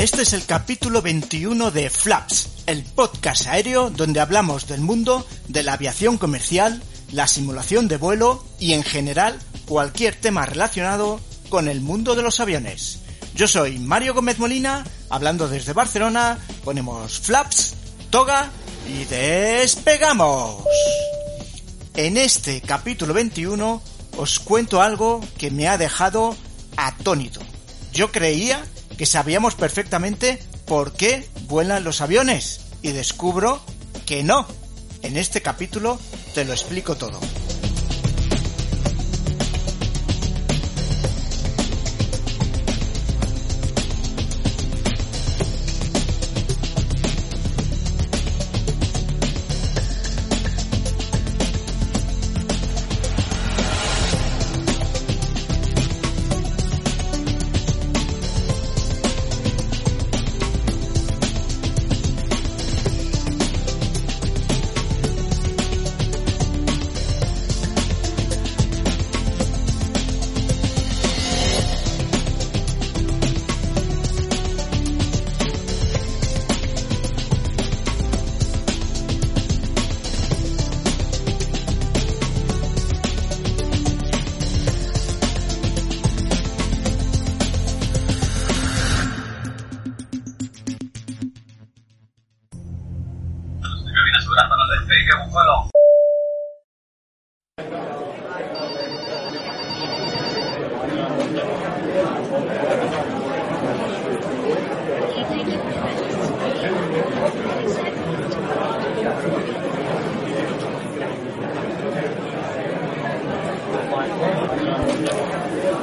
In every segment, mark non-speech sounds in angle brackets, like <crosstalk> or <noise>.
Este es el capítulo 21 de Flaps, el podcast aéreo donde hablamos del mundo de la aviación comercial, la simulación de vuelo y en general cualquier tema relacionado con el mundo de los aviones. Yo soy Mario Gómez Molina, hablando desde Barcelona, ponemos Flaps, toga y despegamos. En este capítulo 21 os cuento algo que me ha dejado atónito. Yo creía sabíamos perfectamente por qué vuelan los aviones y descubro que no. En este capítulo te lo explico todo.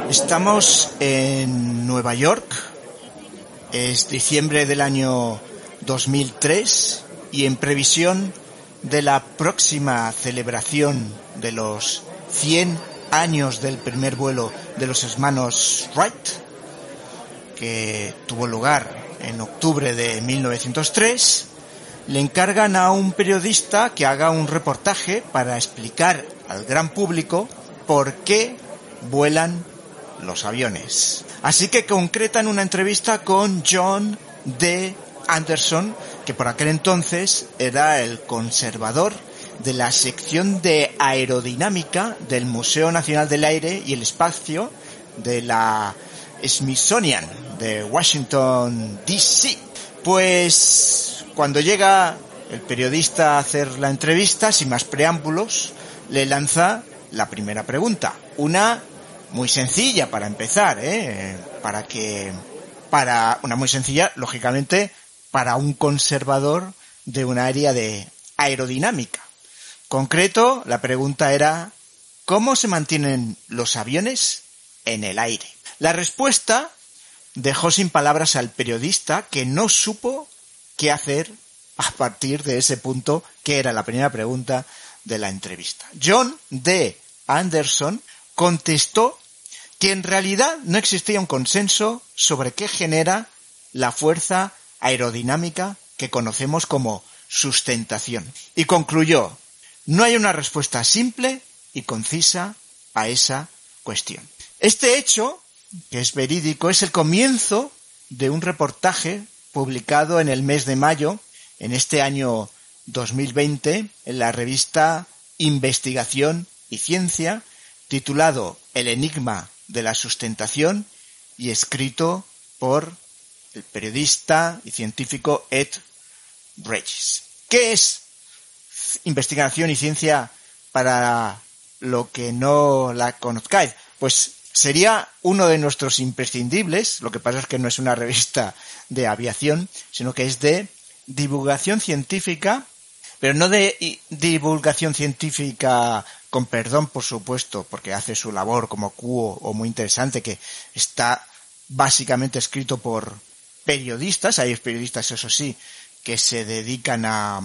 Estamos en Nueva York, es diciembre del año 2003 y en previsión de la próxima celebración de los 100 años del primer vuelo de los hermanos Wright, que tuvo lugar en octubre de 1903, le encargan a un periodista que haga un reportaje para explicar al gran público por qué vuelan los aviones. Así que concretan una entrevista con John D. Anderson, que por aquel entonces era el conservador de la sección de aerodinámica del Museo Nacional del Aire y el Espacio de la Smithsonian de Washington, D.C. Pues cuando llega el periodista a hacer la entrevista, sin más preámbulos, le lanza la primera pregunta. Una muy sencilla para empezar, ¿eh? Para que, para, una muy sencilla, lógicamente, para un conservador de un área de aerodinámica. Concreto, la pregunta era, ¿cómo se mantienen los aviones en el aire? La respuesta dejó sin palabras al periodista que no supo qué hacer a partir de ese punto que era la primera pregunta de la entrevista. John D. Anderson contestó que en realidad no existía un consenso sobre qué genera la fuerza aerodinámica que conocemos como sustentación. Y concluyó, no hay una respuesta simple y concisa a esa cuestión. Este hecho, que es verídico, es el comienzo de un reportaje publicado en el mes de mayo, en este año 2020, en la revista Investigación y Ciencia, titulado El enigma de la sustentación y escrito por el periodista y científico Ed Regis. ¿Qué es investigación y ciencia para lo que no la conozcáis? Pues sería uno de nuestros imprescindibles, lo que pasa es que no es una revista de aviación, sino que es de divulgación científica, pero no de divulgación científica con perdón, por supuesto, porque hace su labor como cuo o muy interesante, que está básicamente escrito por periodistas, hay periodistas, eso sí, que se dedican a,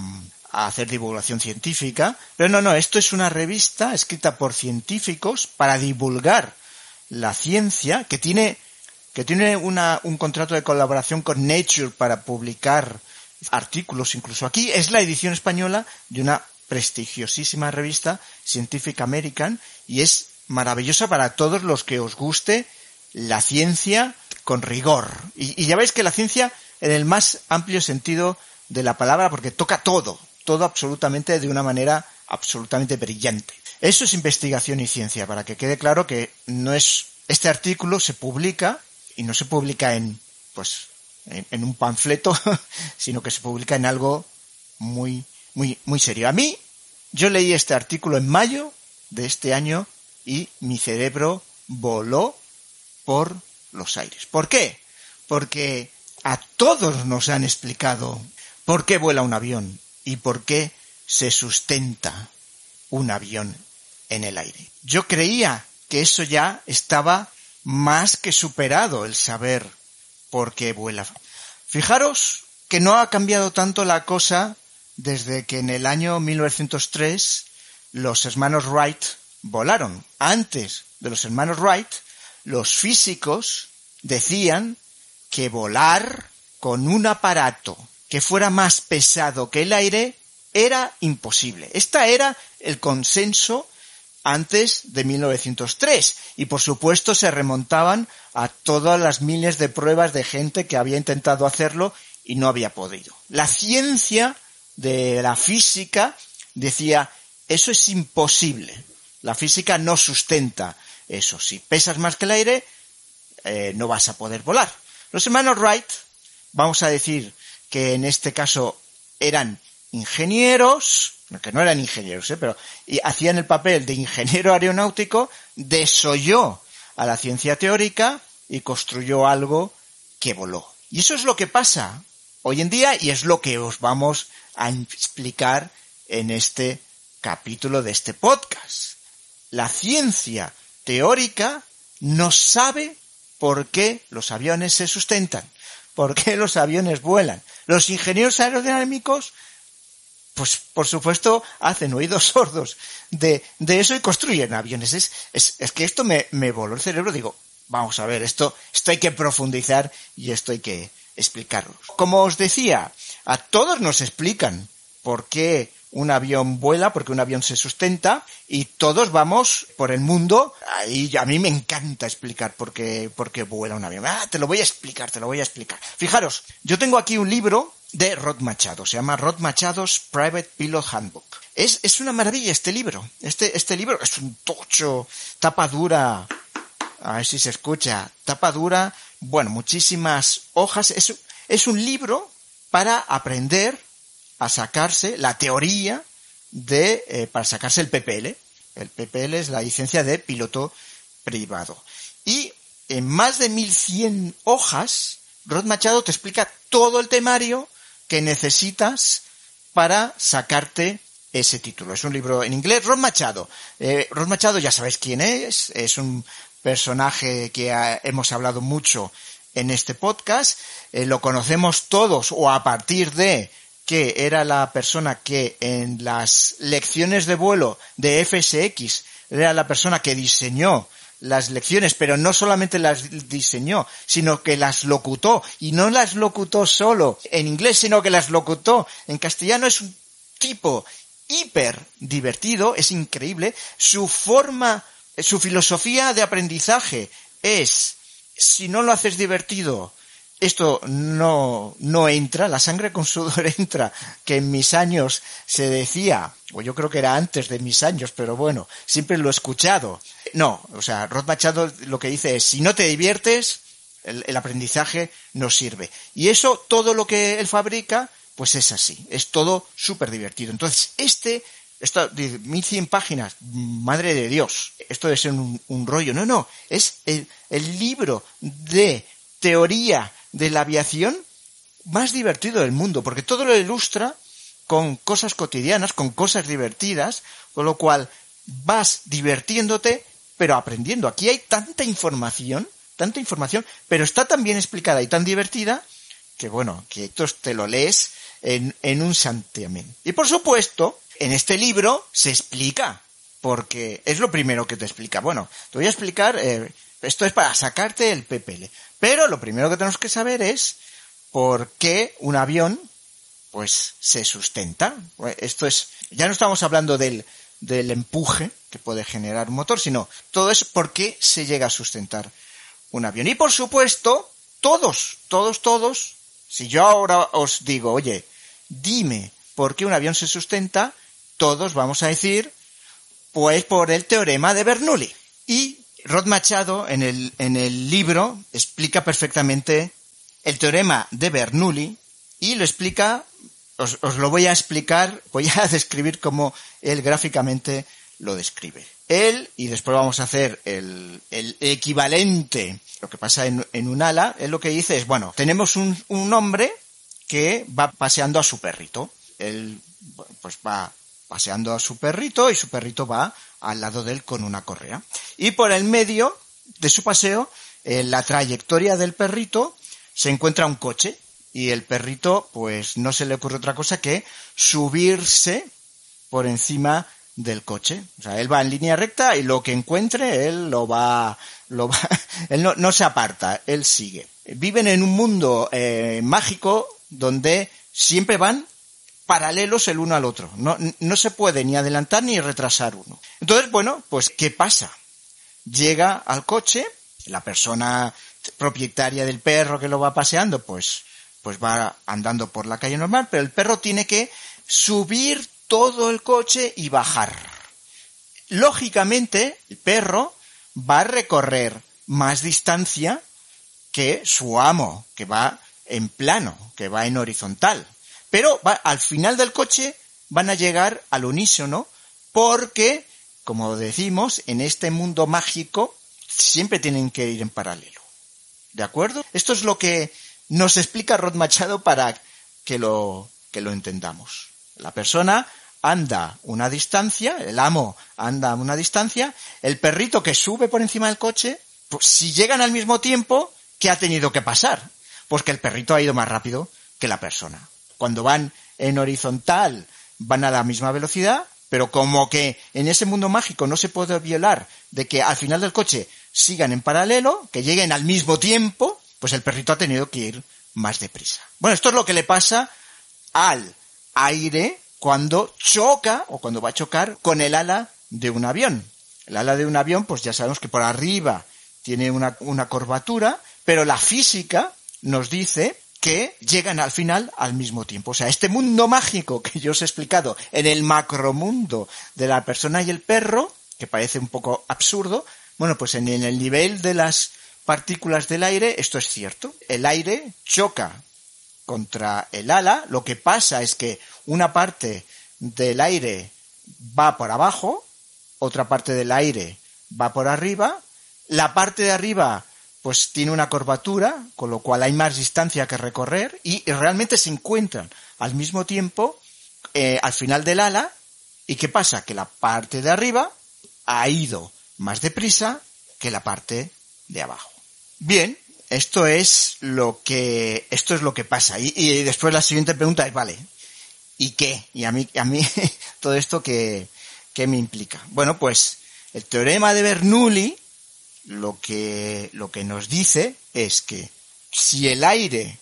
a hacer divulgación científica, pero no, no, esto es una revista escrita por científicos para divulgar la ciencia, que tiene, que tiene una, un contrato de colaboración con Nature para publicar artículos incluso aquí, es la edición española de una prestigiosísima revista Scientific American y es maravillosa para todos los que os guste la ciencia con rigor. Y, ya veis que la ciencia en el más amplio sentido de la palabra porque toca todo, todo absolutamente de una manera absolutamente brillante. Eso es investigación y ciencia, para que quede claro que no es, este artículo se publica y no se publica en, pues, en, un panfleto, <laughs> sino que se publica en algo muy, muy, muy serio. A mí, yo leí este artículo en mayo de este año y mi cerebro voló por los aires. ¿Por qué? Porque a todos nos han explicado por qué vuela un avión y por qué se sustenta un avión en el aire. Yo creía que eso ya estaba más que superado, el saber por qué vuela. Fijaros que no ha cambiado tanto la cosa desde que en el año 1903 los hermanos Wright volaron. Antes de los hermanos Wright, los físicos decían que volar con un aparato que fuera más pesado que el aire era imposible. Esta era el consenso antes de 1903 y por supuesto se remontaban a todas las miles de pruebas de gente que había intentado hacerlo y no había podido. La ciencia de la física decía eso es imposible. La física no sustenta eso. Si pesas más que el aire, eh, no vas a poder volar. Los hermanos Wright, vamos a decir, que en este caso eran ingenieros, que no eran ingenieros, ¿eh? pero y hacían el papel de ingeniero aeronáutico, desoyó a la ciencia teórica y construyó algo que voló. Y eso es lo que pasa hoy en día y es lo que os vamos a explicar en este capítulo de este podcast. La ciencia teórica no sabe por qué los aviones se sustentan, por qué los aviones vuelan, los ingenieros aerodinámicos, pues por supuesto, hacen oídos <laughs> sordos de, eso y construyen aviones. Es, es, es que esto me, me voló el cerebro. Digo, vamos a ver, esto, esto hay que profundizar y esto hay que explicarlo. Como os decía, a todos nos explican por qué un avión vuela, porque un avión se sustenta y todos vamos por el mundo. Y a mí me encanta explicar por qué, por qué vuela un avión. Ah, te lo voy a explicar, te lo voy a explicar. Fijaros, yo tengo aquí un libro de Rod Machado, se llama Rod Machado's Private Pilot Handbook. Es, es una maravilla este libro. Este, este libro es un tocho, tapa dura, a ver si se escucha, tapa dura, bueno, muchísimas hojas. Es, es un libro para aprender a sacarse la teoría de, eh, para sacarse el PPL. El PPL es la licencia de piloto privado. Y en más de 1100 hojas, Rod Machado te explica todo el temario que necesitas para sacarte ese título. Es un libro en inglés. Rod Machado. Eh, Machado ya sabéis quién es. Es un personaje que hemos hablado mucho en este podcast. Eh, lo conocemos todos o a partir de que era la persona que en las lecciones de vuelo de FSX era la persona que diseñó las lecciones, pero no solamente las diseñó, sino que las locutó, y no las locutó solo en inglés, sino que las locutó en castellano. Es un tipo hiper divertido, es increíble. Su forma, su filosofía de aprendizaje es, si no lo haces divertido, esto no, no entra, la sangre con sudor <laughs> entra, que en mis años se decía, o yo creo que era antes de mis años, pero bueno, siempre lo he escuchado. No, o sea, Rod Machado lo que dice es, si no te diviertes, el, el aprendizaje no sirve. Y eso, todo lo que él fabrica, pues es así. Es todo súper divertido. Entonces, este, esto de 1100 páginas, madre de Dios, esto ser un, un rollo. No, no, es el, el libro de teoría de la aviación más divertido del mundo, porque todo lo ilustra con cosas cotidianas, con cosas divertidas, con lo cual vas divirtiéndote, pero aprendiendo. Aquí hay tanta información, tanta información, pero está tan bien explicada y tan divertida que bueno, que esto te lo lees en, en un santiamén. Y por supuesto, en este libro se explica, porque es lo primero que te explica. Bueno, te voy a explicar, eh, esto es para sacarte el PPL. Pero lo primero que tenemos que saber es por qué un avión pues se sustenta. Esto es, ya no estamos hablando del, del empuje que puede generar un motor, sino todo es por qué se llega a sustentar un avión. Y por supuesto, todos, todos, todos, si yo ahora os digo, oye, dime por qué un avión se sustenta, todos vamos a decir, pues por el teorema de Bernoulli. Y Rod Machado en el, en el libro explica perfectamente el teorema de Bernoulli y lo explica, os, os, lo voy a explicar, <laughs> voy a describir cómo él gráficamente lo describe. Él, y después vamos a hacer el, el equivalente, lo que pasa en, en, un ala, él lo que dice es, bueno, tenemos un, un hombre que va paseando a su perrito. Él, pues va paseando a su perrito y su perrito va al lado de él con una correa. Y por el medio de su paseo, en la trayectoria del perrito, se encuentra un coche y el perrito pues no se le ocurre otra cosa que subirse por encima del coche. O sea, él va en línea recta y lo que encuentre él lo va, lo va, <laughs> él no, no se aparta, él sigue. Viven en un mundo eh, mágico donde siempre van paralelos el uno al otro. No, no se puede ni adelantar ni retrasar uno. Entonces, bueno, pues ¿qué pasa? Llega al coche, la persona propietaria del perro que lo va paseando, pues, pues va andando por la calle normal, pero el perro tiene que subir todo el coche y bajar. Lógicamente, el perro va a recorrer más distancia que su amo, que va en plano, que va en horizontal. Pero al final del coche van a llegar al unísono porque, como decimos, en este mundo mágico siempre tienen que ir en paralelo. ¿De acuerdo? Esto es lo que nos explica Rod Machado para que lo, que lo entendamos. La persona anda una distancia, el amo anda una distancia, el perrito que sube por encima del coche, pues si llegan al mismo tiempo, ¿qué ha tenido que pasar? Pues que el perrito ha ido más rápido que la persona. Cuando van en horizontal, van a la misma velocidad, pero como que en ese mundo mágico no se puede violar de que al final del coche sigan en paralelo, que lleguen al mismo tiempo, pues el perrito ha tenido que ir más deprisa. Bueno, esto es lo que le pasa al aire cuando choca o cuando va a chocar con el ala de un avión. El ala de un avión, pues ya sabemos que por arriba tiene una, una curvatura, pero la física nos dice que llegan al final al mismo tiempo. O sea, este mundo mágico que yo os he explicado en el macromundo de la persona y el perro, que parece un poco absurdo, bueno, pues en el nivel de las partículas del aire esto es cierto. El aire choca contra el ala, lo que pasa es que una parte del aire va por abajo, otra parte del aire va por arriba, la parte de arriba pues tiene una curvatura, con lo cual hay más distancia que recorrer y, realmente se encuentran al mismo tiempo eh, al final del ala y qué pasa que la parte de arriba ha ido más deprisa que la parte de abajo. Bien, esto es lo que, esto es lo que pasa. Y, después la siguiente pregunta es, vale, ¿y qué? Y a mí, a mí, <laughs> todo esto que, ¿qué me implica? Bueno, pues, el teorema de Bernoulli, lo que, lo que nos dice es que si el aire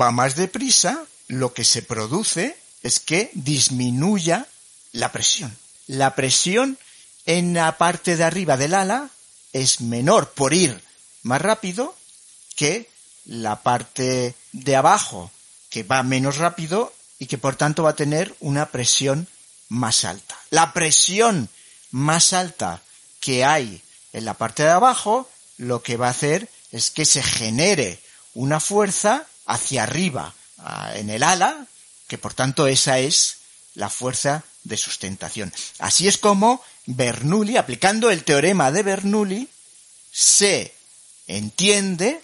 va más deprisa, lo que se produce es que disminuya la presión. La presión en la parte de arriba del ala es menor por ir más rápido que la parte de abajo que va menos rápido y que por tanto va a tener una presión más alta. La presión más alta que hay en la parte de abajo lo que va a hacer es que se genere una fuerza hacia arriba en el ala que por tanto esa es la fuerza de sustentación. Así es como Bernoulli, aplicando el teorema de Bernoulli, se entiende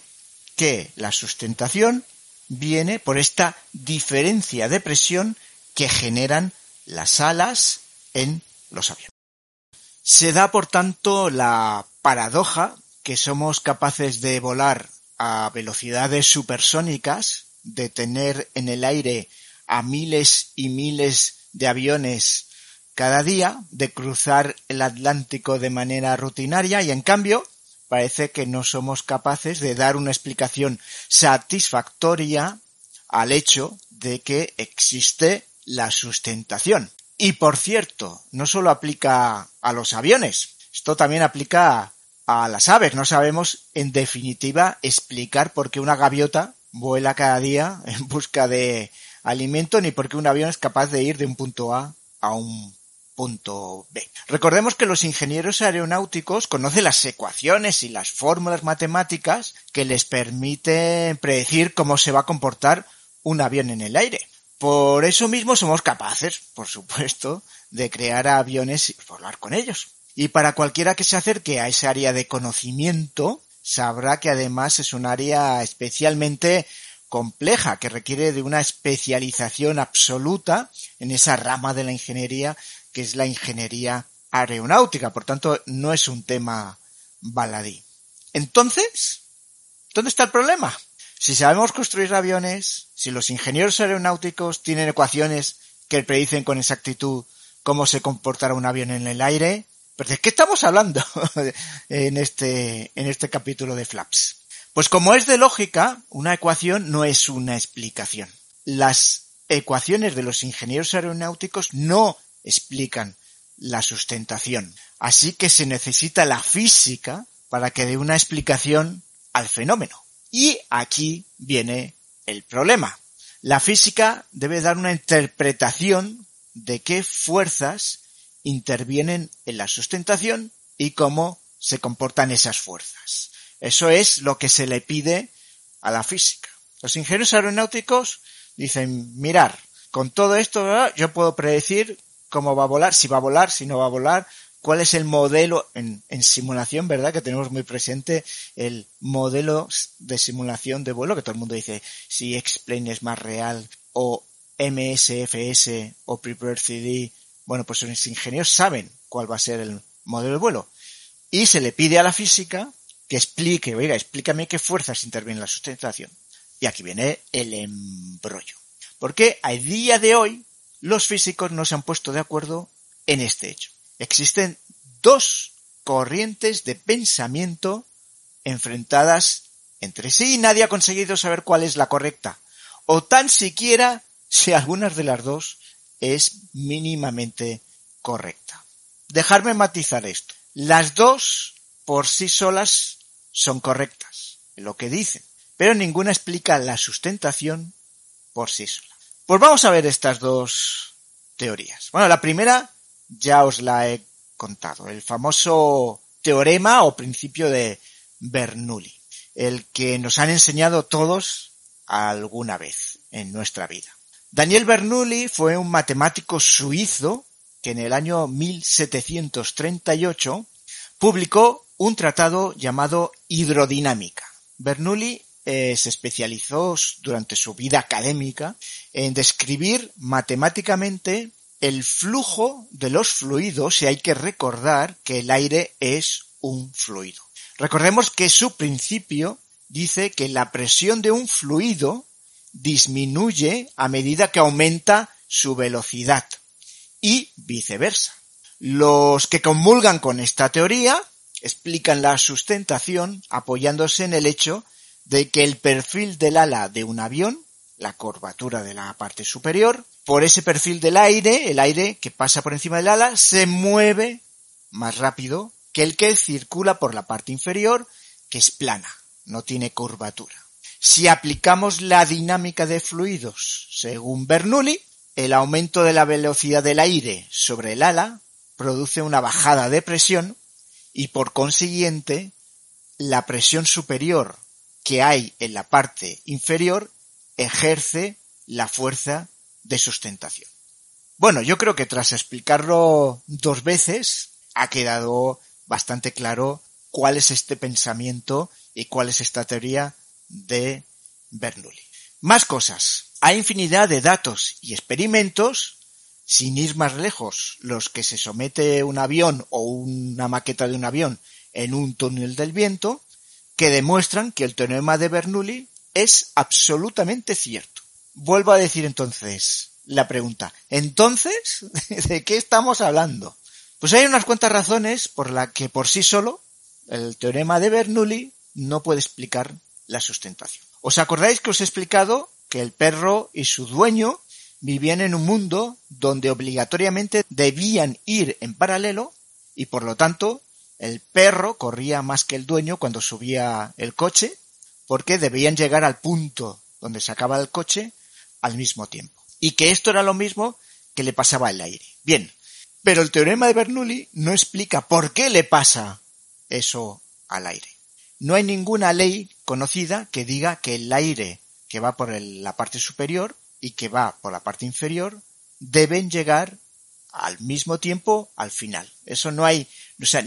que la sustentación viene por esta diferencia de presión que generan las alas en los aviones. Se da, por tanto, la paradoja que somos capaces de volar a velocidades supersónicas, de tener en el aire a miles y miles de aviones cada día, de cruzar el Atlántico de manera rutinaria y en cambio parece que no somos capaces de dar una explicación satisfactoria al hecho de que existe la sustentación. Y por cierto, no solo aplica a los aviones, esto también aplica a las aves. No sabemos, en definitiva, explicar por qué una gaviota vuela cada día <laughs> en busca de alimento ni por qué un avión es capaz de ir de un punto A a un punto B. Recordemos que los ingenieros aeronáuticos conocen las ecuaciones y las fórmulas matemáticas que les permiten predecir cómo se va a comportar un avión en el aire. Por eso mismo somos capaces, por supuesto, de crear aviones y volar con ellos. Y para cualquiera que se acerque a esa área de conocimiento, sabrá que además es un área especialmente compleja, que requiere de una especialización absoluta en esa rama de la ingeniería que es la ingeniería aeronáutica. Por tanto, no es un tema baladí. Entonces, ¿dónde está el problema? Si sabemos construir aviones, si los ingenieros aeronáuticos tienen ecuaciones que predicen con exactitud cómo se comportará un avión en el aire, ¿pero de qué estamos hablando <laughs> en este, en este capítulo de Flaps? Pues como es de lógica, una ecuación no es una explicación. Las ecuaciones de los ingenieros aeronáuticos no explican la sustentación. Así que se necesita la física para que dé una explicación al fenómeno. Y aquí viene el problema. La física debe dar una interpretación de qué fuerzas intervienen en la sustentación y cómo se comportan esas fuerzas. Eso es lo que se le pide a la física. Los ingenieros aeronáuticos dicen, mirar, con todo esto yo puedo predecir cómo va a volar, si va a volar, si no va a volar, cuál es el modelo en, simulación, ¿verdad? Que tenemos muy presente el modelo de simulación de vuelo, que todo el mundo dice si X-Plane es más real o MSFS o Prepare CD. Bueno, pues los ingenieros saben cuál va a ser el modelo de vuelo. Y se le pide a la física que explique, oiga, explícame qué fuerzas intervienen en la sustentación. Y aquí viene el embrollo. Porque a día de hoy los físicos no se han puesto de acuerdo en este hecho. Existen dos corrientes de pensamiento enfrentadas entre sí y nadie ha conseguido saber cuál es la correcta, o tan siquiera si alguna de las dos es mínimamente correcta. Dejarme matizar esto. Las dos por sí solas son correctas, lo que dicen, pero ninguna explica la sustentación por sí sola. Pues vamos a ver estas dos teorías. Bueno, la primera ya os la he contado, el famoso teorema o principio de Bernoulli, el que nos han enseñado todos alguna vez en nuestra vida. Daniel Bernoulli fue un matemático suizo que en el año 1738 publicó un tratado llamado Hidrodinámica. Bernoulli eh, se especializó durante su vida académica en describir matemáticamente el flujo de los fluidos y hay que recordar que el aire es un fluido. Recordemos que su principio dice que la presión de un fluido disminuye a medida que aumenta su velocidad y viceversa. Los que comulgan con esta teoría explican la sustentación apoyándose en el hecho de que el perfil del ala de un avión, la curvatura de la parte superior, por ese perfil del aire, el aire que pasa por encima del ala, se mueve más rápido que el que circula por la parte inferior, que es plana, no tiene curvatura. Si aplicamos la dinámica de fluidos según Bernoulli, el aumento de la velocidad del aire sobre el ala produce una bajada de presión y por consiguiente la presión superior que hay en la parte inferior ejerce la fuerza de sustentación. Bueno, yo creo que tras explicarlo dos veces ha quedado bastante claro cuál es este pensamiento y cuál es esta teoría de Bernoulli. Más cosas. Hay infinidad de datos y experimentos, sin ir más lejos, los que se somete un avión o una maqueta de un avión en un túnel del viento, que demuestran que el teorema de Bernoulli es absolutamente cierto. Vuelvo a decir entonces la pregunta. Entonces, <laughs> ¿de qué estamos hablando? Pues hay unas cuantas razones por las que por sí solo el teorema de Bernoulli no puede explicar la sustentación. ¿Os acordáis que os he explicado que el perro y su dueño vivían en un mundo donde obligatoriamente debían ir en paralelo y por lo tanto el perro corría más que el dueño cuando subía el coche porque debían llegar al punto donde se acaba el coche al mismo tiempo. Y que esto era lo mismo que le pasaba al aire. Bien, pero el teorema de Bernoulli no explica por qué le pasa eso al aire. No hay ninguna ley conocida que diga que el aire que va por la parte superior y que va por la parte inferior deben llegar al mismo tiempo al final. Eso no hay, o sea,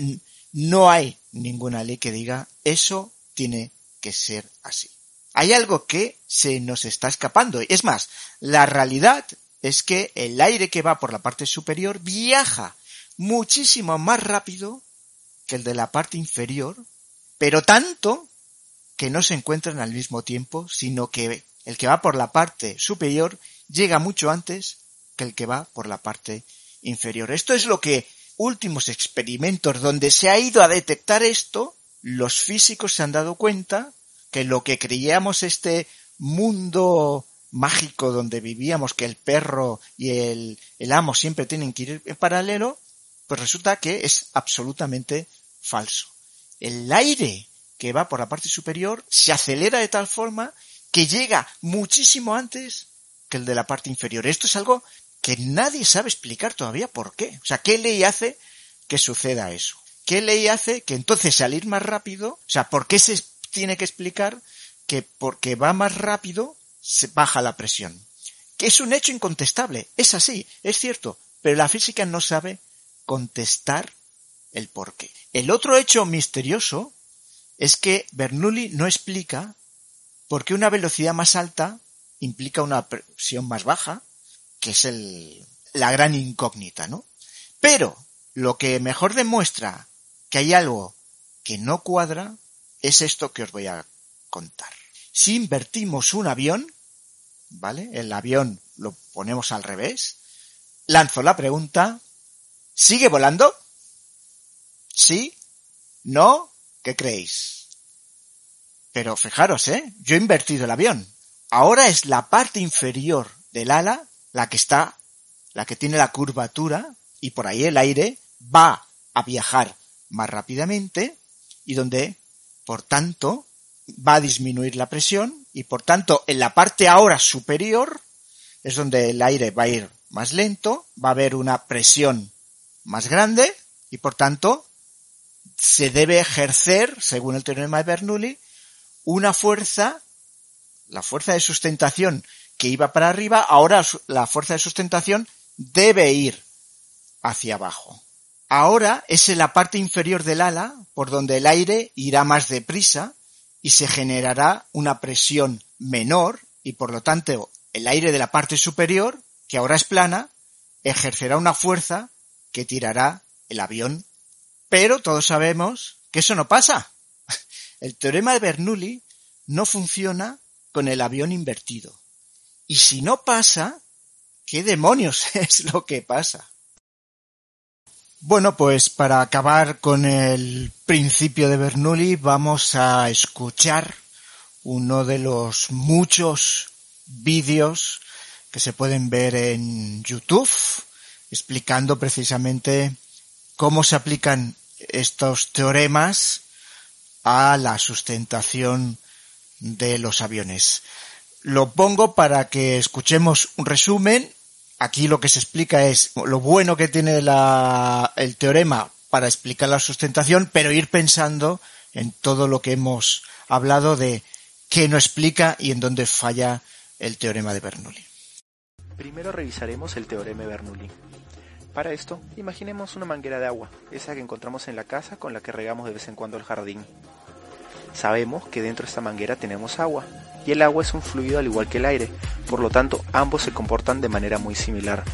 no hay ninguna ley que diga eso tiene que ser así. Hay algo que se nos está escapando. Es más, la realidad es que el aire que va por la parte superior viaja muchísimo más rápido que el de la parte inferior, pero tanto que no se encuentran al mismo tiempo, sino que el que va por la parte superior llega mucho antes que el que va por la parte inferior. Esto es lo que últimos experimentos donde se ha ido a detectar esto, los físicos se han dado cuenta que lo que creíamos este mundo mágico donde vivíamos, que el perro y el, amo siempre tienen que ir en paralelo, pues resulta que es absolutamente falso. El aire que va por la parte superior se acelera de tal forma que llega muchísimo antes que el de la parte inferior. Esto es algo que nadie sabe explicar todavía por qué. O sea, ¿qué ley hace que suceda eso? ¿Qué ley hace que entonces salir más rápido? O sea, ¿por qué se tiene que explicar que porque va más rápido se baja la presión? Que es un hecho incontestable. Es así, es cierto. Pero la física no sabe contestar el por qué. El otro hecho misterioso es que Bernoulli no explica por qué una velocidad más alta implica una presión más baja, que es el, la gran incógnita, ¿no? Pero lo que mejor demuestra que hay algo que no cuadra es esto que os voy a contar. Si invertimos un avión, ¿vale? El avión lo ponemos al revés, lanzo la pregunta, ¿sigue volando? ¿Sí? ¿No? ¿Qué creéis? Pero fijaros, ¿eh? Yo he invertido el avión. Ahora es la parte inferior del ala la que está, la que tiene la curvatura y por ahí el aire va a viajar más rápidamente y donde, por tanto, va a disminuir la presión y por tanto en la parte ahora superior es donde el aire va a ir más lento, va a haber una presión más grande y por tanto se debe ejercer, según el teorema de Bernoulli, una fuerza, la fuerza de sustentación que iba para arriba, ahora la fuerza de sustentación debe ir hacia abajo. Ahora es en la parte inferior del ala por donde el aire irá más deprisa y se generará una presión menor y por lo tanto el aire de la parte superior, que ahora es plana, ejercerá una fuerza que tirará el avión pero todos sabemos que eso no pasa. <laughs> El teorema de Bernoulli no funciona con el avión invertido. Y si no pasa, ¿qué demonios <laughs> es lo que pasa? Bueno, pues para acabar con el principio de Bernoulli vamos a escuchar uno de los muchos vídeos que se pueden ver en YouTube explicando precisamente cómo se aplican estos teoremas a la sustentación de los aviones. Lo pongo para que escuchemos un resumen. Aquí lo que se explica es lo bueno que tiene el teorema para explicar la sustentación, pero ir pensando en todo lo que hemos hablado de qué no explica y en dónde falla el teorema de Bernoulli. Primero revisaremos el teorema de Bernoulli. Para esto, imaginemos una manguera de agua, esa que encontramos en la casa con la que regamos de vez en cuando el jardín. Sabemos que dentro de esta manguera tenemos agua, y el agua es un fluido al igual que el aire, por lo tanto ambos se comportan de manera muy similar.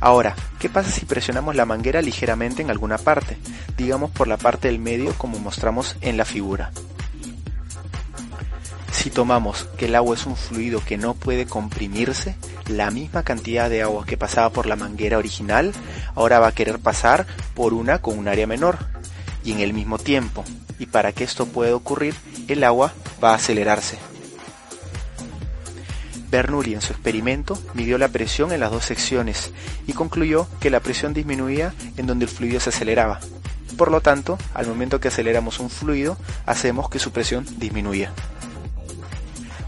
Ahora, ¿qué pasa si presionamos la manguera ligeramente en alguna parte, digamos por la parte del medio como mostramos en la figura? Si tomamos que el agua es un fluido que no puede comprimirse, la misma cantidad de agua que pasaba por la manguera original ahora va a querer pasar por una con un área menor y en el mismo tiempo. Y para que esto pueda ocurrir, el agua va a acelerarse. Bernoulli en su experimento midió la presión en las dos secciones y concluyó que la presión disminuía en donde el fluido se aceleraba. Por lo tanto, al momento que aceleramos un fluido, hacemos que su presión disminuya.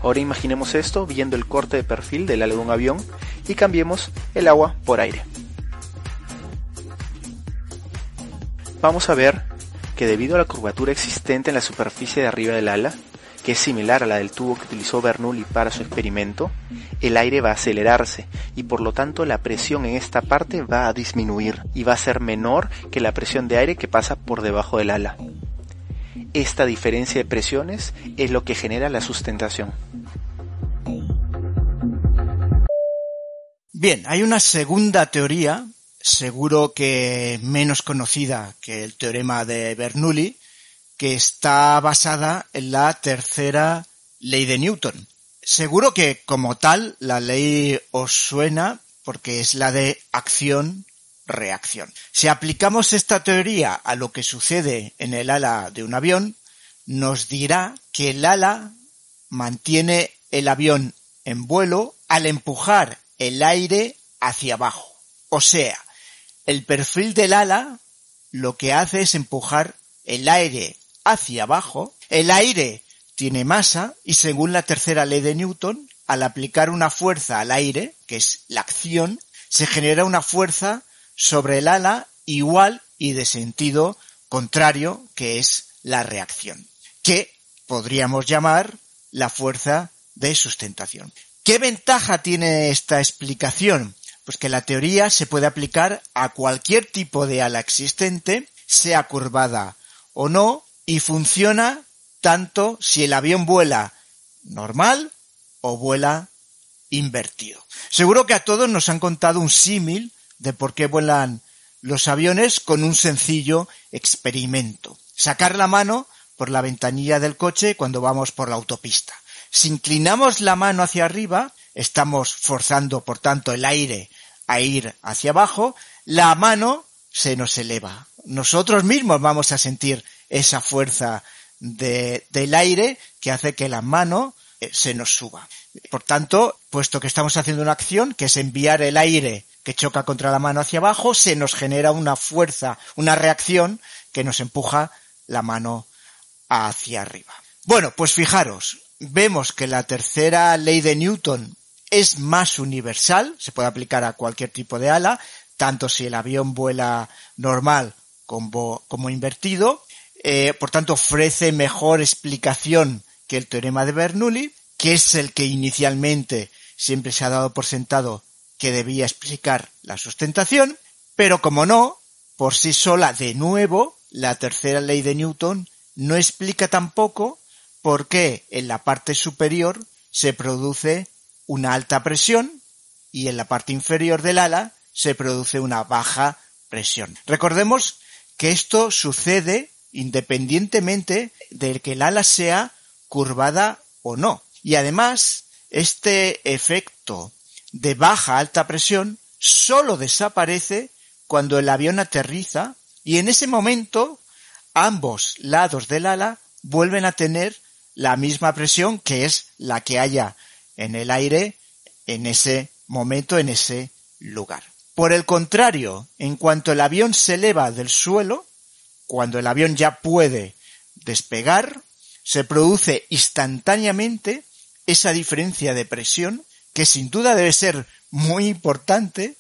Ahora imaginemos esto viendo el corte de perfil del ala de un avión y cambiemos el agua por aire. Vamos a ver que debido a la curvatura existente en la superficie de arriba del ala, que es similar a la del tubo que utilizó Bernoulli para su experimento, el aire va a acelerarse y por lo tanto la presión en esta parte va a disminuir y va a ser menor que la presión de aire que pasa por debajo del ala. Esta diferencia de presiones es lo que genera la sustentación. Bien, hay una segunda teoría, seguro que menos conocida que el teorema de Bernoulli, que está basada en la tercera ley de Newton. Seguro que como tal la ley os suena porque es la de acción reacción. Si aplicamos esta teoría a lo que sucede en el ala de un avión, nos dirá que el ala mantiene el avión en vuelo al empujar el aire hacia abajo. O sea, el perfil del ala lo que hace es empujar el aire hacia abajo. El aire tiene masa y según la tercera ley de Newton, al aplicar una fuerza al aire, que es la acción, se genera una fuerza sobre el ala igual y de sentido contrario que es la reacción, que podríamos llamar la fuerza de sustentación. ¿Qué ventaja tiene esta explicación? Pues que la teoría se puede aplicar a cualquier tipo de ala existente, sea curvada o no, y funciona tanto si el avión vuela normal o vuela invertido. Seguro que a todos nos han contado un símil de por qué vuelan los aviones con un sencillo experimento. Sacar la mano por la ventanilla del coche cuando vamos por la autopista. Si inclinamos la mano hacia arriba, estamos forzando, por tanto, el aire a ir hacia abajo, la mano se nos eleva. Nosotros mismos vamos a sentir esa fuerza del aire que hace que la mano eh, se nos suba. Por tanto, puesto que estamos haciendo una acción, que es enviar el aire que choca contra la mano hacia abajo, se nos genera una fuerza, una reacción que nos empuja la mano hacia arriba. Bueno, pues fijaros, vemos que la tercera ley de Newton es más universal, se puede aplicar a cualquier tipo de ala, tanto si el avión vuela normal como, invertido, eh, por tanto ofrece mejor explicación que el teorema de Bernoulli, que es el que inicialmente siempre se ha dado por sentado que debía explicar la sustentación, pero como no, por sí sola de nuevo, la tercera ley de Newton no explica tampoco por qué en la parte superior se produce una alta presión y en la parte inferior del ala se produce una baja presión. Recordemos que esto sucede independientemente de que el ala sea curvada o no. Y además, este efecto de baja alta presión solo desaparece cuando el avión aterriza y en ese momento ambos lados del ala vuelven a tener la misma presión que es la que haya en el aire en ese momento, en ese lugar. Por el contrario, en cuanto el avión se eleva del suelo, cuando el avión ya puede despegar, se produce instantáneamente esa diferencia de presión que sin duda debe ser muy importante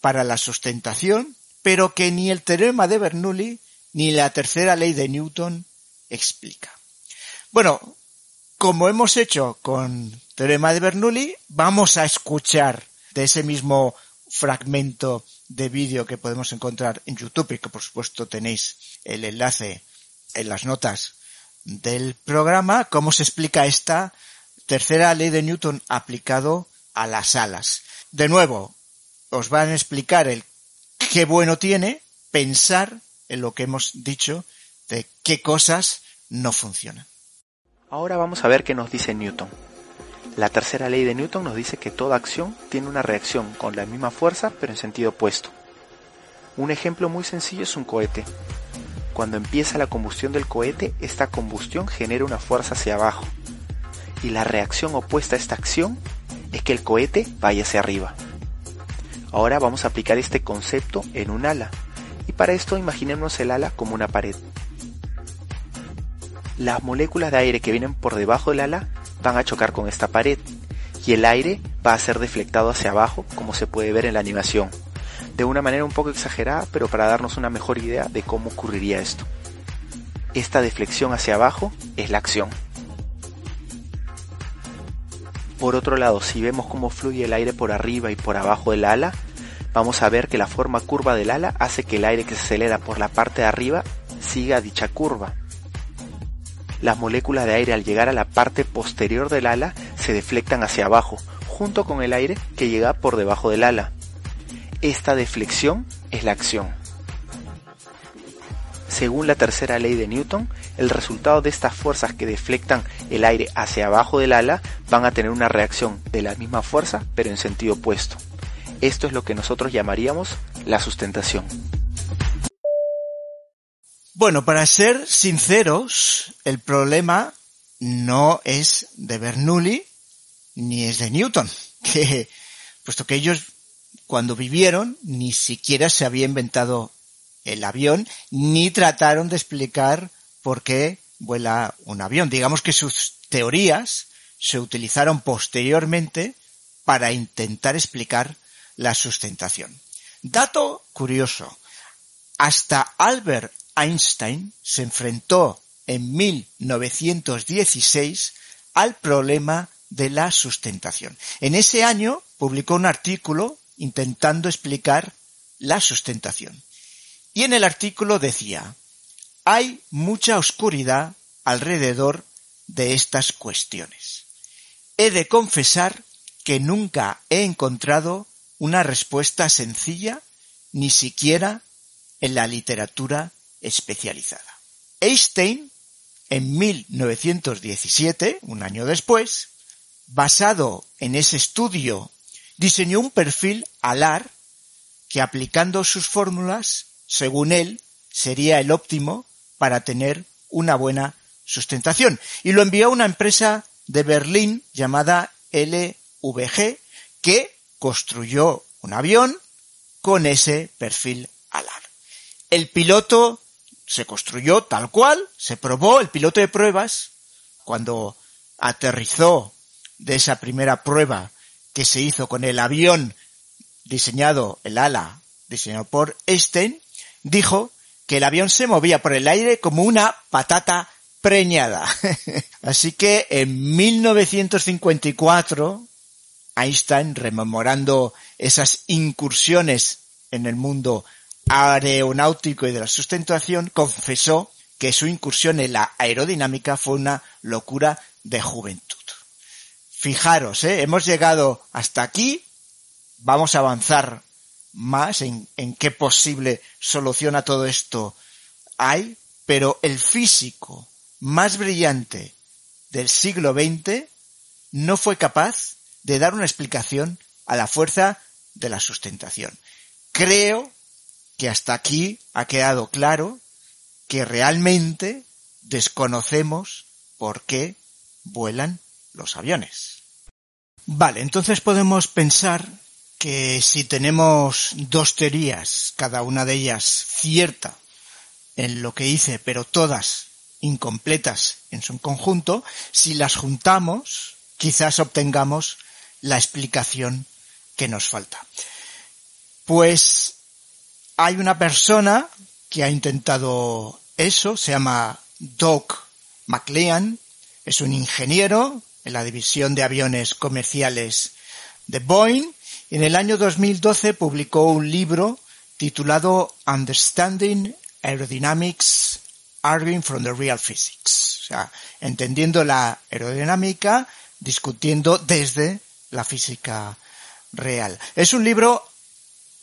para la sustentación, pero que ni el teorema de Bernoulli ni la tercera ley de Newton explica. Bueno, como hemos hecho con Teorema de Bernoulli, vamos a escuchar de ese mismo fragmento de vídeo que podemos encontrar en YouTube y que por supuesto tenéis el enlace en las notas del programa, cómo se explica esta tercera ley de Newton aplicado a las alas. De nuevo, os van a explicar el qué bueno tiene pensar en lo que hemos dicho de qué cosas no funcionan. Ahora vamos a ver qué nos dice Newton. La tercera ley de Newton nos dice que toda acción tiene una reacción con la misma fuerza pero en sentido opuesto. Un ejemplo muy sencillo es un cohete. Cuando empieza la combustión del cohete, esta combustión genera una fuerza hacia abajo. Y la reacción opuesta a esta acción es que el cohete vaya hacia arriba. Ahora vamos a aplicar este concepto en un ala. Y para esto imaginemos el ala como una pared. Las moléculas de aire que vienen por debajo del ala van a chocar con esta pared y el aire va a ser deflectado hacia abajo como se puede ver en la animación. De una manera un poco exagerada, pero para darnos una mejor idea de cómo ocurriría esto. Esta deflexión hacia abajo es la acción. Por otro lado, si vemos cómo fluye el aire por arriba y por abajo del ala, vamos a ver que la forma curva del ala hace que el aire que se acelera por la parte de arriba siga dicha curva. Las moléculas de aire al llegar a la parte posterior del ala se deflectan hacia abajo, junto con el aire que llega por debajo del ala. Esta deflexión es la acción. Según la tercera ley de Newton, el resultado de estas fuerzas que deflectan el aire hacia abajo del ala van a tener una reacción de la misma fuerza pero en sentido opuesto. Esto es lo que nosotros llamaríamos la sustentación. Bueno, para ser sinceros, el problema no es de Bernoulli ni es de Newton, <laughs> que, puesto que ellos cuando vivieron ni siquiera se había inventado el avión, ni trataron de explicar por qué vuela un avión. Digamos que sus teorías se utilizaron posteriormente para intentar explicar la sustentación. Dato curioso. Hasta Albert Einstein se enfrentó en 1916 al problema de la sustentación. En ese año publicó un artículo intentando explicar la sustentación. Y en el artículo decía, hay mucha oscuridad alrededor de estas cuestiones. He de confesar que nunca he encontrado una respuesta sencilla, ni siquiera en la literatura especializada. Einstein, en 1917, un año después, basado en ese estudio, diseñó un perfil alar que aplicando sus fórmulas, según él, sería el óptimo para tener una buena sustentación. Y lo envió a una empresa de Berlín llamada LVG que construyó un avión con ese perfil alar. El piloto se construyó tal cual, se probó el piloto de pruebas, cuando aterrizó de esa primera prueba que se hizo con el avión diseñado, el ala diseñado por Einstein, dijo que el avión se movía por el aire como una patata preñada. <laughs> Así que en 1954, Einstein, rememorando esas incursiones en el mundo aeronáutico y de la sustentación, confesó que su incursión en la aerodinámica fue una locura de juventud. Fijaros, ¿eh? hemos llegado hasta aquí, vamos a avanzar más en, en qué posible solución a todo esto hay, pero el físico más brillante del siglo XX no fue capaz de dar una explicación a la fuerza de la sustentación. Creo que hasta aquí ha quedado claro que realmente desconocemos por qué vuelan los aviones. Vale, entonces podemos pensar que si tenemos dos teorías, cada una de ellas cierta en lo que hice, pero todas incompletas en su conjunto, si las juntamos, quizás obtengamos la explicación que nos falta. Pues hay una persona que ha intentado eso, se llama Doc McLean, es un ingeniero en la división de aviones comerciales de Boeing y en el año 2012 publicó un libro titulado Understanding Aerodynamics Arguing from the Real Physics. O sea, entendiendo la aerodinámica, discutiendo desde la física real. Es un libro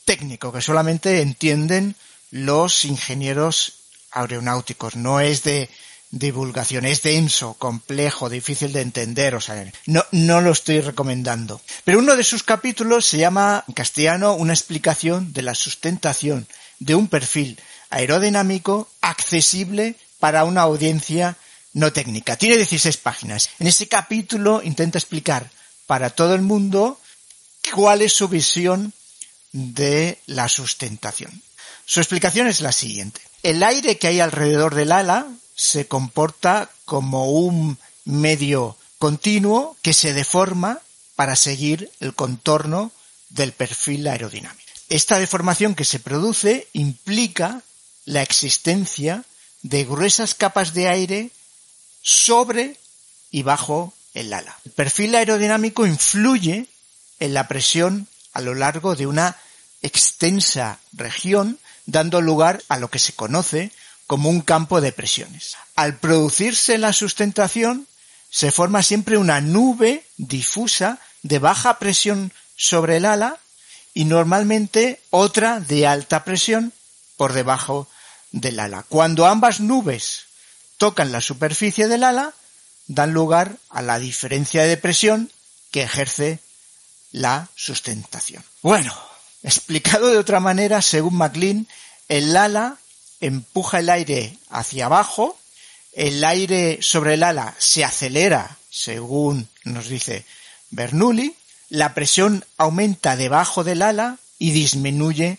técnico que solamente entienden los ingenieros aeronáuticos. No es de divulgación, es denso, complejo, difícil de entender, o sea, no, no lo estoy recomendando. Pero uno de sus capítulos se llama en castellano una explicación de la sustentación de un perfil aerodinámico accesible para una audiencia no técnica. Tiene 16 páginas. En ese capítulo intenta explicar para todo el mundo cuál es su visión de la sustentación. Su explicación es la siguiente. El aire que hay alrededor del ala se comporta como un medio continuo que se deforma para seguir el contorno del perfil aerodinámico. Esta deformación que se produce implica la existencia de gruesas capas de aire sobre y bajo el ala. El perfil aerodinámico influye en la presión a lo largo de una extensa región, dando lugar a lo que se conoce como un campo de presiones. Al producirse la sustentación, se forma siempre una nube difusa de baja presión sobre el ala y normalmente otra de alta presión por debajo del ala. Cuando ambas nubes tocan la superficie del ala, dan lugar a la diferencia de presión que ejerce la sustentación. Bueno, explicado de otra manera, según MacLean, el ala empuja el aire hacia abajo, el aire sobre el ala se acelera, según nos dice Bernoulli, la presión aumenta debajo del ala y disminuye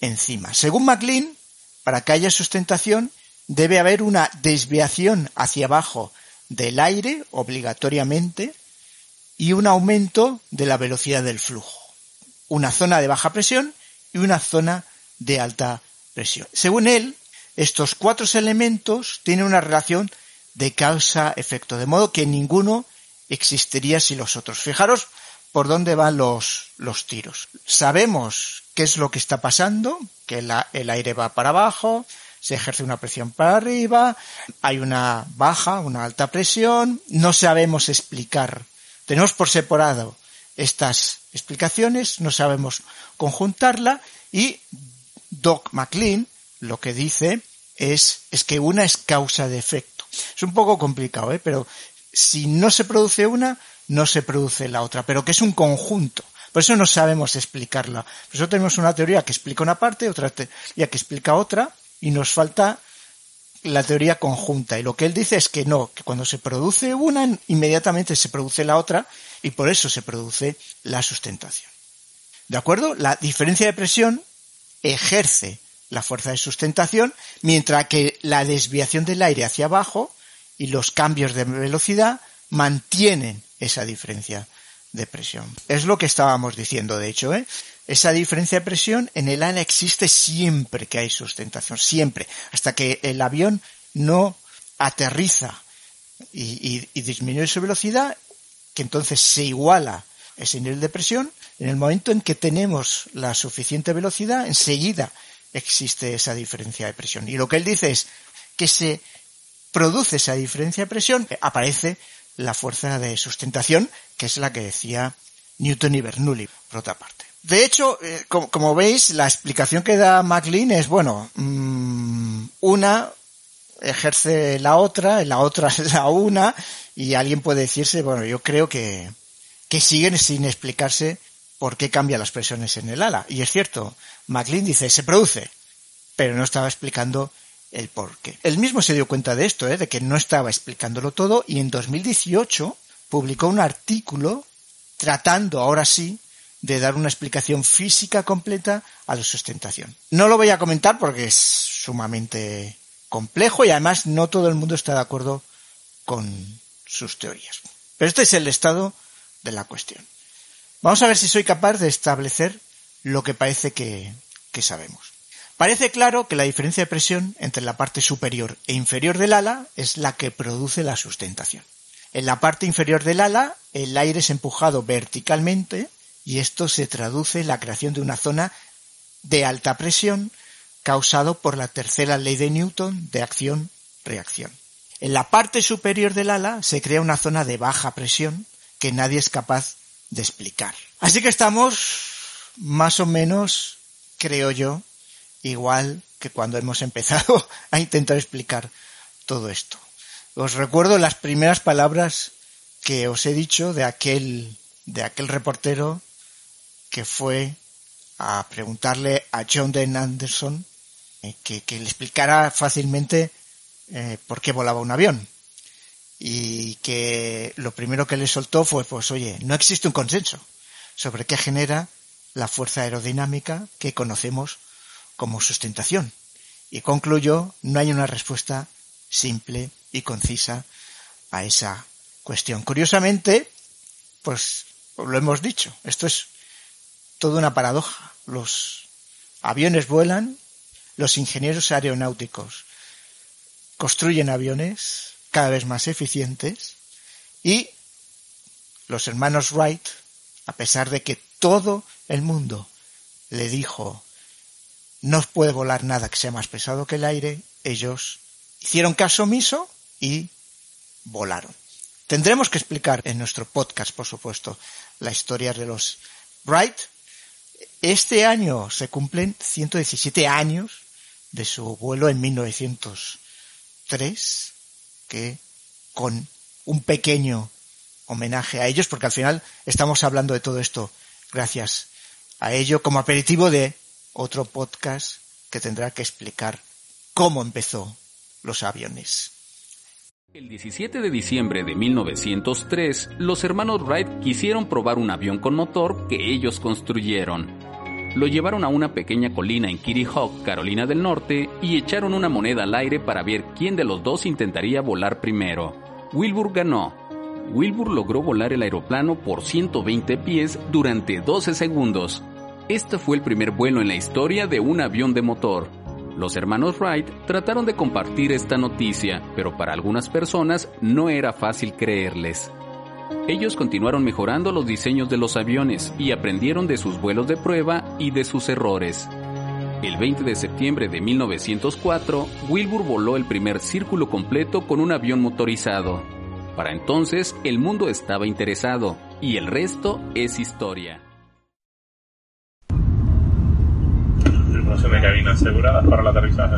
encima. Según MacLean, para que haya sustentación debe haber una desviación hacia abajo del aire, obligatoriamente, y un aumento de la velocidad del flujo. Una zona de baja presión y una zona de alta presión. Según él, estos cuatro elementos tienen una relación de causa-efecto, de modo que ninguno existiría sin los otros. Fijaros por dónde van los, los tiros. Sabemos qué es lo que está pasando, que el aire va para abajo, se ejerce una presión para arriba, hay una baja, una alta presión, no sabemos explicar. Tenemos por separado estas explicaciones, no sabemos conjuntarla y Doc McLean lo que dice es, es que una es causa de efecto. Es un poco complicado, ¿eh? pero si no se produce una, no se produce la otra, pero que es un conjunto. Por eso no sabemos explicarla. Por eso tenemos una teoría que explica una parte, otra teoría que explica otra, y nos falta la teoría conjunta. Y lo que él dice es que no, que cuando se produce una, inmediatamente se produce la otra, y por eso se produce la sustentación. ¿De acuerdo? La diferencia de presión ejerce la fuerza de sustentación, mientras que la desviación del aire hacia abajo y los cambios de velocidad mantienen esa diferencia de presión. Es lo que estábamos diciendo, de hecho, ¿eh? Esa diferencia de presión en el ala existe siempre que hay sustentación, siempre, hasta que el avión no aterriza y, disminuye su velocidad, que entonces se iguala ese nivel de presión. En el momento en que tenemos la suficiente velocidad, enseguida existe esa diferencia de presión. Y lo que él dice es que se produce esa diferencia de presión, aparece la fuerza de sustentación, que es la que decía Newton y Bernoulli, por otra parte. De hecho, eh, como, veis, la explicación que da MacLean es, bueno, mm, una ejerce la otra, la otra <laughs> la una, y alguien puede decirse, bueno, yo creo que, que siguen sin explicarse por qué cambian las presiones en el ala. Y es cierto, MacLean dice, se produce, pero no estaba explicando el por qué. Él mismo se dio cuenta de esto, ¿eh? de que no estaba explicándolo todo y en 2018 publicó un artículo tratando ahora sí de dar una explicación física completa a la sustentación. No lo voy a comentar porque es sumamente complejo y además no todo el mundo está de acuerdo con sus teorías. Pero este es el estado de la cuestión. Vamos a ver si soy capaz de establecer lo que parece que, sabemos. Parece claro que la diferencia de presión entre la parte superior e inferior del ala es la que produce la sustentación. En la parte inferior del ala, el aire es empujado verticalmente y esto se traduce en la creación de una zona de alta presión causado por la tercera ley de Newton de acción-reacción. En la parte superior del ala se crea una zona de baja presión que nadie es capaz de explicar. Así que estamos más o menos, creo yo, igual que cuando hemos empezado <laughs> a intentar explicar todo esto. Os recuerdo las primeras palabras que os he dicho de aquel, de aquel reportero que fue a preguntarle a John Den Anderson eh, que, le explicara fácilmente eh, por qué volaba un avión. Y que lo primero que le soltó fue, pues oye, no existe un consenso sobre qué genera la fuerza aerodinámica que conocemos como sustentación. Y concluyó, no hay una respuesta simple y concisa a esa cuestión. Curiosamente, pues lo hemos dicho, esto es toda una paradoja. Los aviones vuelan, los ingenieros aeronáuticos construyen aviones cada vez más eficientes y los hermanos Wright, a pesar de que todo el mundo le dijo no puede volar nada que sea más pesado que el aire, ellos hicieron caso omiso y volaron. Tendremos que explicar en nuestro podcast, por supuesto, la historia de los Wright. Este año se cumplen 117 años de su vuelo en 1903, que con un pequeño homenaje a ellos, porque al final estamos hablando de todo esto gracias a ello como aperitivo de otro podcast que tendrá que explicar cómo empezó los aviones. El 17 de diciembre de 1903, los hermanos Wright quisieron probar un avión con motor que ellos construyeron. Lo llevaron a una pequeña colina en Kitty Hawk, Carolina del Norte, y echaron una moneda al aire para ver quién de los dos intentaría volar primero. Wilbur ganó. Wilbur logró volar el aeroplano por 120 pies durante 12 segundos. Este fue el primer vuelo en la historia de un avión de motor. Los hermanos Wright trataron de compartir esta noticia, pero para algunas personas no era fácil creerles. Ellos continuaron mejorando los diseños de los aviones y aprendieron de sus vuelos de prueba y de sus errores. El 20 de septiembre de 1904, Wilbur voló el primer círculo completo con un avión motorizado. Para entonces, el mundo estaba interesado, y el resto es historia. de cabina aseguradas para el aterrizaje.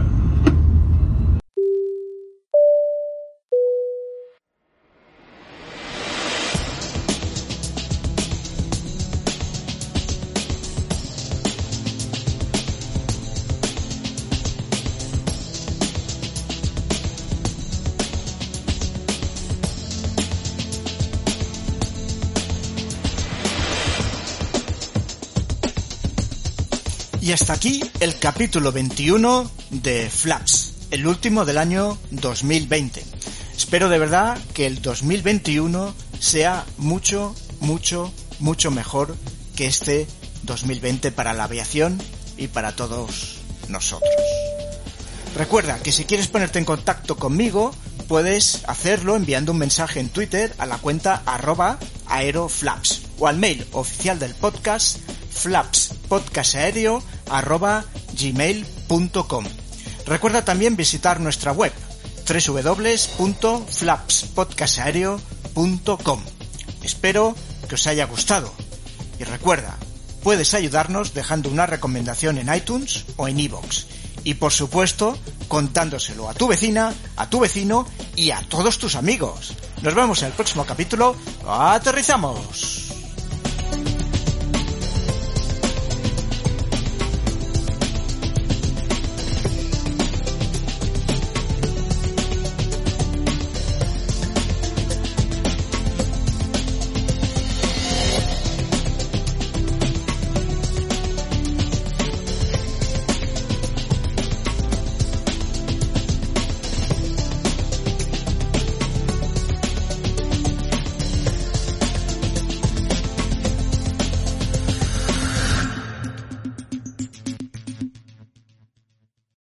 Y hasta aquí el capítulo 21 de Flaps, el último del año 2020. Espero de verdad que el 2021 sea mucho, mucho, mucho mejor que este 2020 para la aviación y para todos nosotros. Recuerda que si quieres ponerte en contacto conmigo, puedes hacerlo enviando un mensaje en Twitter a la cuenta arroba aeroflaps o al mail oficial del podcast flapspodcastaéreo arroba gmail.com. Recuerda también visitar nuestra web www.flapspodcastaéreo.com. Espero que os haya gustado. Y recuerda, puedes ayudarnos dejando una recomendación en iTunes o en iVoox. Y por supuesto, contándoselo a tu vecina, a tu vecino y a todos tus amigos. Nos vemos en el próximo capítulo. ¡Aterrizamos!